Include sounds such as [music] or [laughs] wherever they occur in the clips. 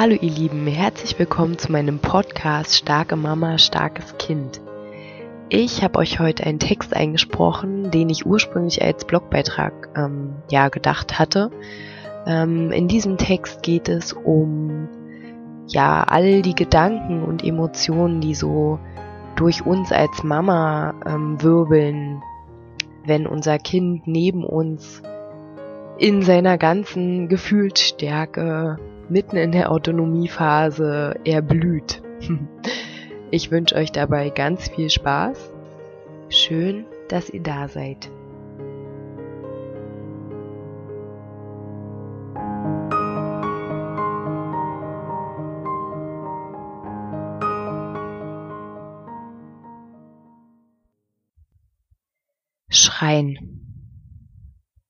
Hallo ihr Lieben, herzlich willkommen zu meinem Podcast Starke Mama, starkes Kind. Ich habe euch heute einen Text eingesprochen, den ich ursprünglich als Blogbeitrag ähm, ja gedacht hatte. Ähm, in diesem Text geht es um ja all die Gedanken und Emotionen, die so durch uns als Mama ähm, wirbeln, wenn unser Kind neben uns in seiner ganzen Gefühlsstärke mitten in der Autonomiephase erblüht. [laughs] Ich wünsche euch dabei ganz viel Spaß. Schön, dass ihr da seid. Schreien.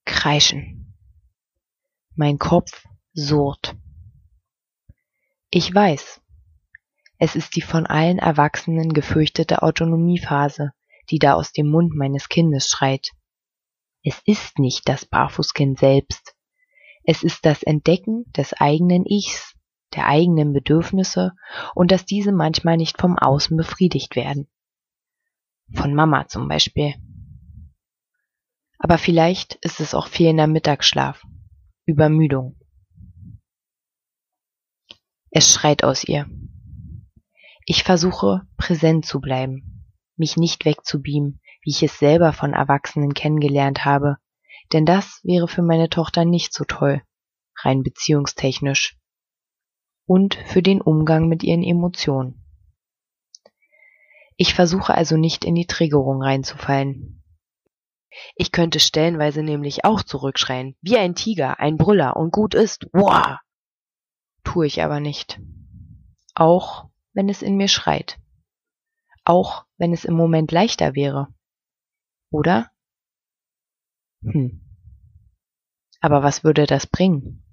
Kreischen. Mein Kopf surrt. Ich weiß. Es ist die von allen Erwachsenen gefürchtete Autonomiephase, die da aus dem Mund meines Kindes schreit. Es ist nicht das Barfußkind selbst. Es ist das Entdecken des eigenen Ichs, der eigenen Bedürfnisse und dass diese manchmal nicht vom Außen befriedigt werden. Von Mama zum Beispiel. Aber vielleicht ist es auch fehlender Mittagsschlaf, Übermüdung. Es schreit aus ihr. Ich versuche, präsent zu bleiben, mich nicht wegzubeamen, wie ich es selber von Erwachsenen kennengelernt habe, denn das wäre für meine Tochter nicht so toll, rein beziehungstechnisch. Und für den Umgang mit ihren Emotionen. Ich versuche also nicht in die Triggerung reinzufallen. Ich könnte stellenweise nämlich auch zurückschreien, wie ein Tiger, ein Brüller und gut ist, wow! Tue ich aber nicht. Auch wenn es in mir schreit. Auch wenn es im Moment leichter wäre. Oder? Hm. Aber was würde das bringen?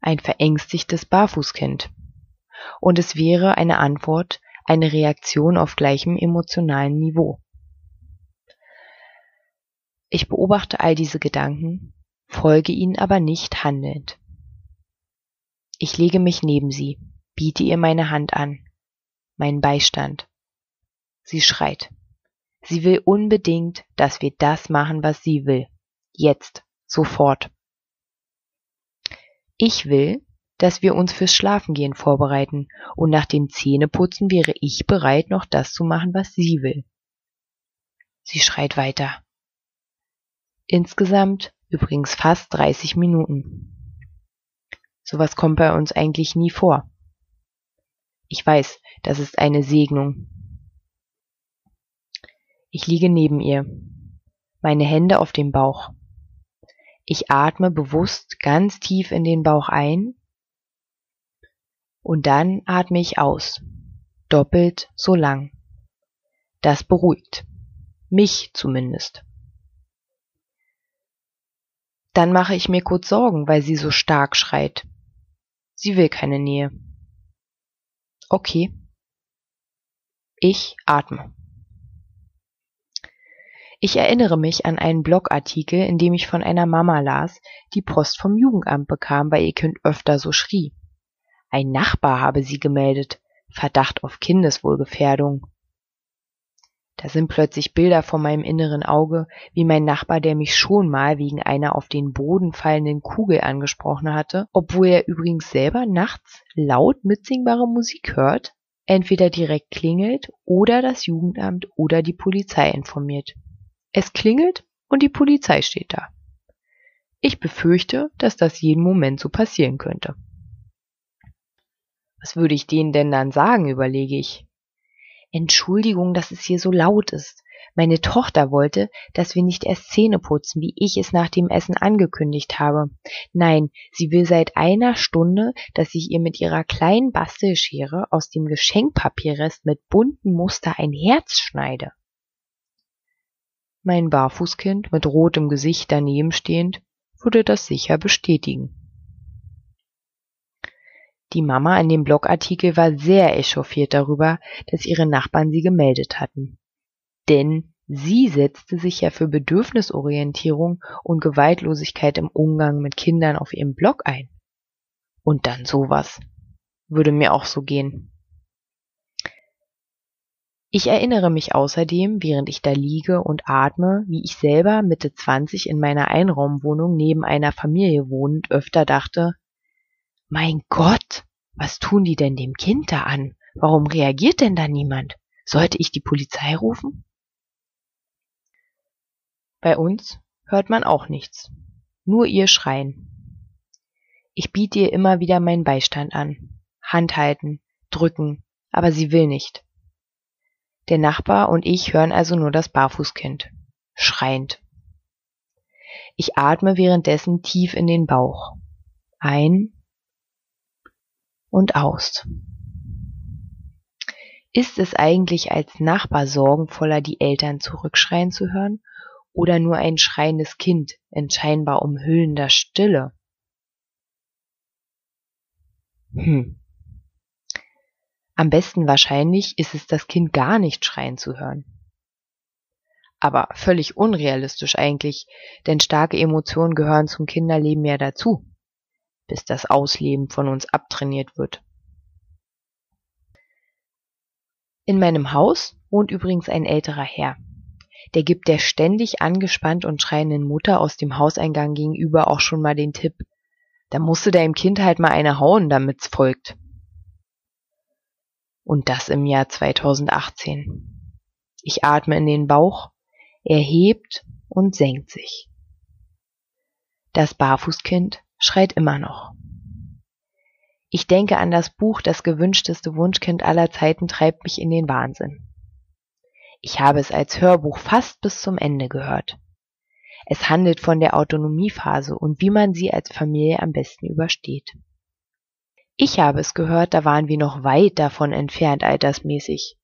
Ein verängstigtes Barfußkind. Und es wäre eine Antwort, eine Reaktion auf gleichem emotionalen Niveau. Ich beobachte all diese Gedanken, folge ihnen aber nicht handelnd. Ich lege mich neben sie, biete ihr meine Hand an, meinen Beistand. Sie schreit. Sie will unbedingt, dass wir das machen, was sie will. Jetzt, sofort. Ich will, dass wir uns fürs Schlafengehen vorbereiten, und nach dem Zähneputzen wäre ich bereit, noch das zu machen, was sie will. Sie schreit weiter. Insgesamt übrigens fast 30 Minuten. Sowas kommt bei uns eigentlich nie vor. Ich weiß, das ist eine Segnung. Ich liege neben ihr, meine Hände auf dem Bauch. Ich atme bewusst ganz tief in den Bauch ein und dann atme ich aus, doppelt so lang. Das beruhigt, mich zumindest. Dann mache ich mir kurz Sorgen, weil sie so stark schreit. Sie will keine Nähe. Okay. Ich atme. Ich erinnere mich an einen Blogartikel, in dem ich von einer Mama las, die Post vom Jugendamt bekam, weil ihr Kind öfter so schrie. Ein Nachbar habe sie gemeldet. Verdacht auf Kindeswohlgefährdung. Da sind plötzlich Bilder vor meinem inneren Auge, wie mein Nachbar, der mich schon mal wegen einer auf den Boden fallenden Kugel angesprochen hatte, obwohl er übrigens selber nachts laut mitsingbare Musik hört, entweder direkt klingelt oder das Jugendamt oder die Polizei informiert. Es klingelt und die Polizei steht da. Ich befürchte, dass das jeden Moment so passieren könnte. Was würde ich denen denn dann sagen, überlege ich. Entschuldigung, dass es hier so laut ist. Meine Tochter wollte, dass wir nicht erst Zähne putzen, wie ich es nach dem Essen angekündigt habe. Nein, sie will seit einer Stunde, dass ich ihr mit ihrer kleinen Bastelschere aus dem Geschenkpapierrest mit bunten Muster ein Herz schneide. Mein Barfußkind mit rotem Gesicht daneben stehend würde das sicher bestätigen. Die Mama in dem Blogartikel war sehr echauffiert darüber, dass ihre Nachbarn sie gemeldet hatten. Denn sie setzte sich ja für Bedürfnisorientierung und Gewaltlosigkeit im Umgang mit Kindern auf ihrem Blog ein. Und dann sowas. Würde mir auch so gehen. Ich erinnere mich außerdem, während ich da liege und atme, wie ich selber Mitte 20 in meiner Einraumwohnung neben einer Familie wohnend öfter dachte, mein Gott, was tun die denn dem Kind da an? Warum reagiert denn da niemand? Sollte ich die Polizei rufen? Bei uns hört man auch nichts, nur ihr Schreien. Ich biete ihr immer wieder meinen Beistand an, Hand halten, drücken, aber sie will nicht. Der Nachbar und ich hören also nur das Barfußkind, schreiend. Ich atme währenddessen tief in den Bauch. Ein und aus. Ist es eigentlich als Nachbar sorgenvoller, die Eltern zurückschreien zu hören oder nur ein schreiendes Kind in scheinbar umhüllender Stille? Hm. Am besten wahrscheinlich ist es das Kind gar nicht schreien zu hören. Aber völlig unrealistisch eigentlich, denn starke Emotionen gehören zum Kinderleben ja dazu, bis das Ausleben von uns abtrainiert wird. In meinem Haus wohnt übrigens ein älterer Herr. Der gibt der ständig angespannt und schreienden Mutter aus dem Hauseingang gegenüber auch schon mal den Tipp, da musste deinem Kind halt mal eine hauen, damit's folgt. Und das im Jahr 2018. Ich atme in den Bauch, er hebt und senkt sich. Das Barfußkind schreit immer noch. Ich denke an das Buch Das gewünschteste Wunschkind aller Zeiten treibt mich in den Wahnsinn. Ich habe es als Hörbuch fast bis zum Ende gehört. Es handelt von der Autonomiephase und wie man sie als Familie am besten übersteht. Ich habe es gehört, da waren wir noch weit davon entfernt altersmäßig.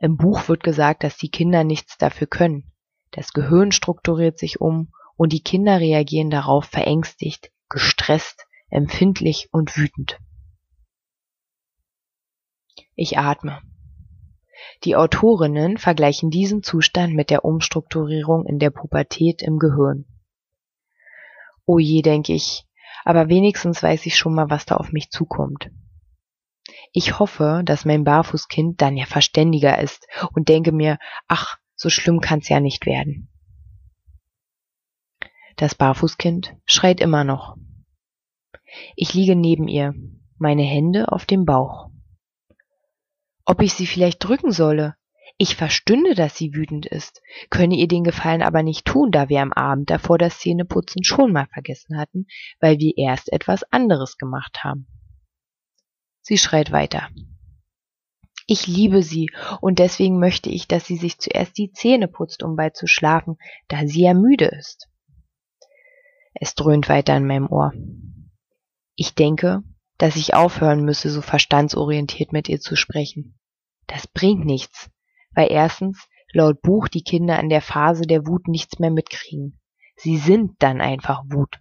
Im Buch wird gesagt, dass die Kinder nichts dafür können. Das Gehirn strukturiert sich um und die Kinder reagieren darauf verängstigt, gestresst, empfindlich und wütend. Ich atme. Die Autorinnen vergleichen diesen Zustand mit der Umstrukturierung in der Pubertät im Gehirn. Oh je, denke ich, aber wenigstens weiß ich schon mal, was da auf mich zukommt. Ich hoffe, dass mein Barfußkind dann ja verständiger ist und denke mir, ach, so schlimm kann's ja nicht werden. Das Barfußkind schreit immer noch. Ich liege neben ihr, meine Hände auf dem Bauch. Ob ich sie vielleicht drücken solle? Ich verstünde, dass sie wütend ist, könne ihr den Gefallen aber nicht tun, da wir am Abend davor das Zähneputzen schon mal vergessen hatten, weil wir erst etwas anderes gemacht haben. Sie schreit weiter. Ich liebe sie, und deswegen möchte ich, dass sie sich zuerst die Zähne putzt, um bald zu schlafen, da sie ja müde ist. Es dröhnt weiter in meinem Ohr. Ich denke, dass ich aufhören müsse, so verstandsorientiert mit ihr zu sprechen. Das bringt nichts weil erstens laut Buch die Kinder in der Phase der Wut nichts mehr mitkriegen. Sie sind dann einfach Wut.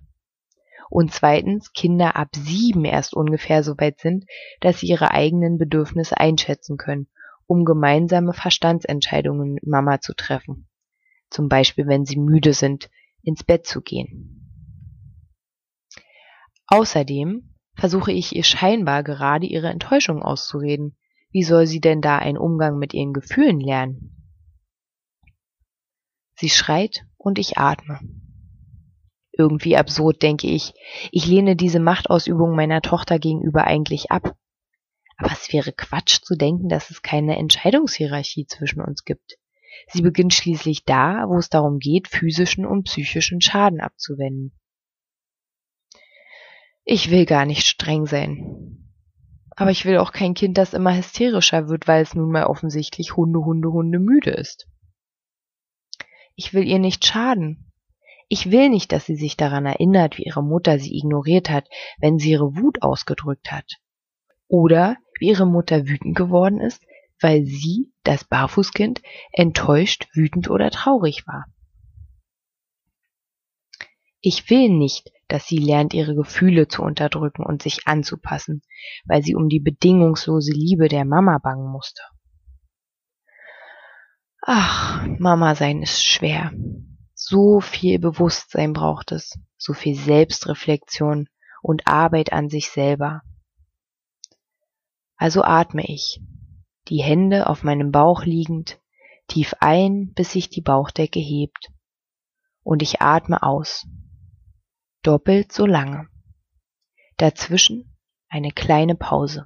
Und zweitens Kinder ab sieben erst ungefähr so weit sind, dass sie ihre eigenen Bedürfnisse einschätzen können, um gemeinsame Verstandsentscheidungen mit Mama zu treffen. Zum Beispiel, wenn sie müde sind, ins Bett zu gehen. Außerdem versuche ich ihr scheinbar gerade ihre Enttäuschung auszureden, wie soll sie denn da einen Umgang mit ihren Gefühlen lernen? Sie schreit und ich atme. Irgendwie absurd, denke ich. Ich lehne diese Machtausübung meiner Tochter gegenüber eigentlich ab. Aber es wäre Quatsch zu denken, dass es keine Entscheidungshierarchie zwischen uns gibt. Sie beginnt schließlich da, wo es darum geht, physischen und psychischen Schaden abzuwenden. Ich will gar nicht streng sein. Aber ich will auch kein Kind, das immer hysterischer wird, weil es nun mal offensichtlich Hunde, Hunde, Hunde müde ist. Ich will ihr nicht schaden. Ich will nicht, dass sie sich daran erinnert, wie ihre Mutter sie ignoriert hat, wenn sie ihre Wut ausgedrückt hat. Oder wie ihre Mutter wütend geworden ist, weil sie, das Barfußkind, enttäuscht, wütend oder traurig war. Ich will nicht, dass sie lernt, ihre Gefühle zu unterdrücken und sich anzupassen, weil sie um die bedingungslose Liebe der Mama bangen musste. Ach, Mama sein ist schwer. So viel Bewusstsein braucht es, so viel Selbstreflexion und Arbeit an sich selber. Also atme ich, die Hände auf meinem Bauch liegend, tief ein, bis sich die Bauchdecke hebt. Und ich atme aus. Doppelt so lange. Dazwischen eine kleine Pause.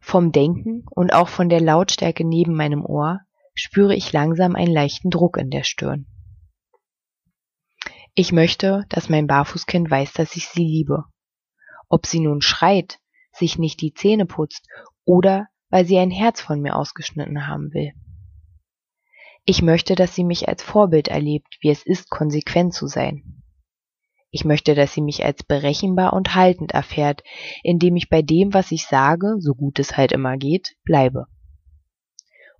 Vom Denken und auch von der Lautstärke neben meinem Ohr spüre ich langsam einen leichten Druck in der Stirn. Ich möchte, dass mein Barfußkind weiß, dass ich sie liebe. Ob sie nun schreit, sich nicht die Zähne putzt oder weil sie ein Herz von mir ausgeschnitten haben will. Ich möchte, dass sie mich als Vorbild erlebt, wie es ist, konsequent zu sein. Ich möchte, dass sie mich als berechenbar und haltend erfährt, indem ich bei dem, was ich sage, so gut es halt immer geht, bleibe.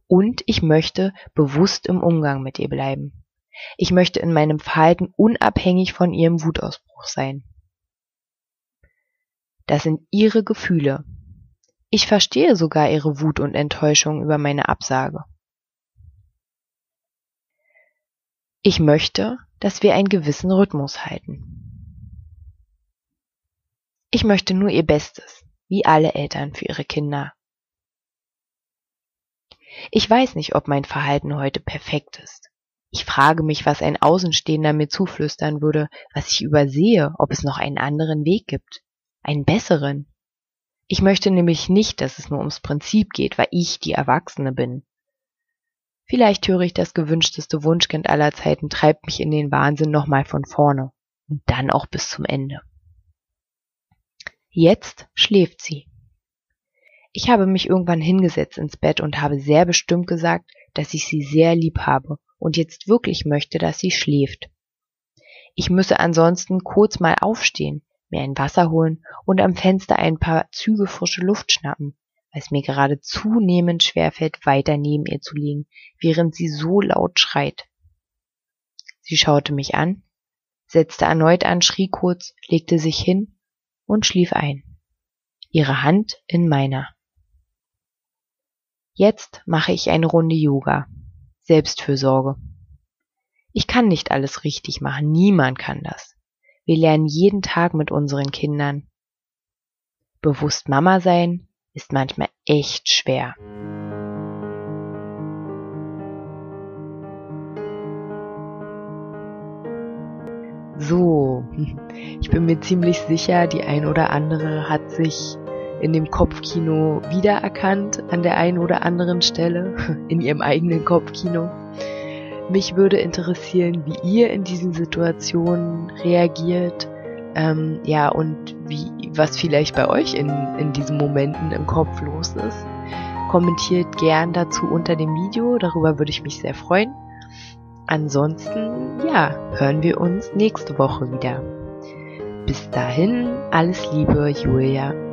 Und ich möchte bewusst im Umgang mit ihr bleiben. Ich möchte in meinem Verhalten unabhängig von ihrem Wutausbruch sein. Das sind ihre Gefühle. Ich verstehe sogar ihre Wut und Enttäuschung über meine Absage. Ich möchte, dass wir einen gewissen Rhythmus halten. Ich möchte nur ihr Bestes, wie alle Eltern für ihre Kinder. Ich weiß nicht, ob mein Verhalten heute perfekt ist. Ich frage mich, was ein Außenstehender mir zuflüstern würde, was ich übersehe, ob es noch einen anderen Weg gibt, einen besseren. Ich möchte nämlich nicht, dass es nur ums Prinzip geht, weil ich die Erwachsene bin. Vielleicht höre ich das gewünschteste Wunschkind aller Zeiten treibt mich in den Wahnsinn nochmal von vorne und dann auch bis zum Ende. Jetzt schläft sie. Ich habe mich irgendwann hingesetzt ins Bett und habe sehr bestimmt gesagt, dass ich sie sehr lieb habe und jetzt wirklich möchte, dass sie schläft. Ich müsse ansonsten kurz mal aufstehen, mir ein Wasser holen und am Fenster ein paar Züge frische Luft schnappen, es mir gerade zunehmend schwerfällt, weiter neben ihr zu liegen, während sie so laut schreit. Sie schaute mich an, setzte erneut an, schrie kurz, legte sich hin und schlief ein. Ihre Hand in meiner. Jetzt mache ich eine Runde Yoga. Selbstfürsorge. Ich kann nicht alles richtig machen, niemand kann das. Wir lernen jeden Tag mit unseren Kindern. Bewusst Mama sein ist manchmal echt schwer. So, [laughs] ich bin mir ziemlich sicher, die ein oder andere hat sich in dem Kopfkino wiedererkannt an der einen oder anderen Stelle, [laughs] in ihrem eigenen Kopfkino. Mich würde interessieren, wie ihr in diesen Situationen reagiert, ähm, ja, und was vielleicht bei euch in, in diesen Momenten im Kopf los ist. Kommentiert gern dazu unter dem Video, darüber würde ich mich sehr freuen. Ansonsten, ja, hören wir uns nächste Woche wieder. Bis dahin, alles Liebe, Julia.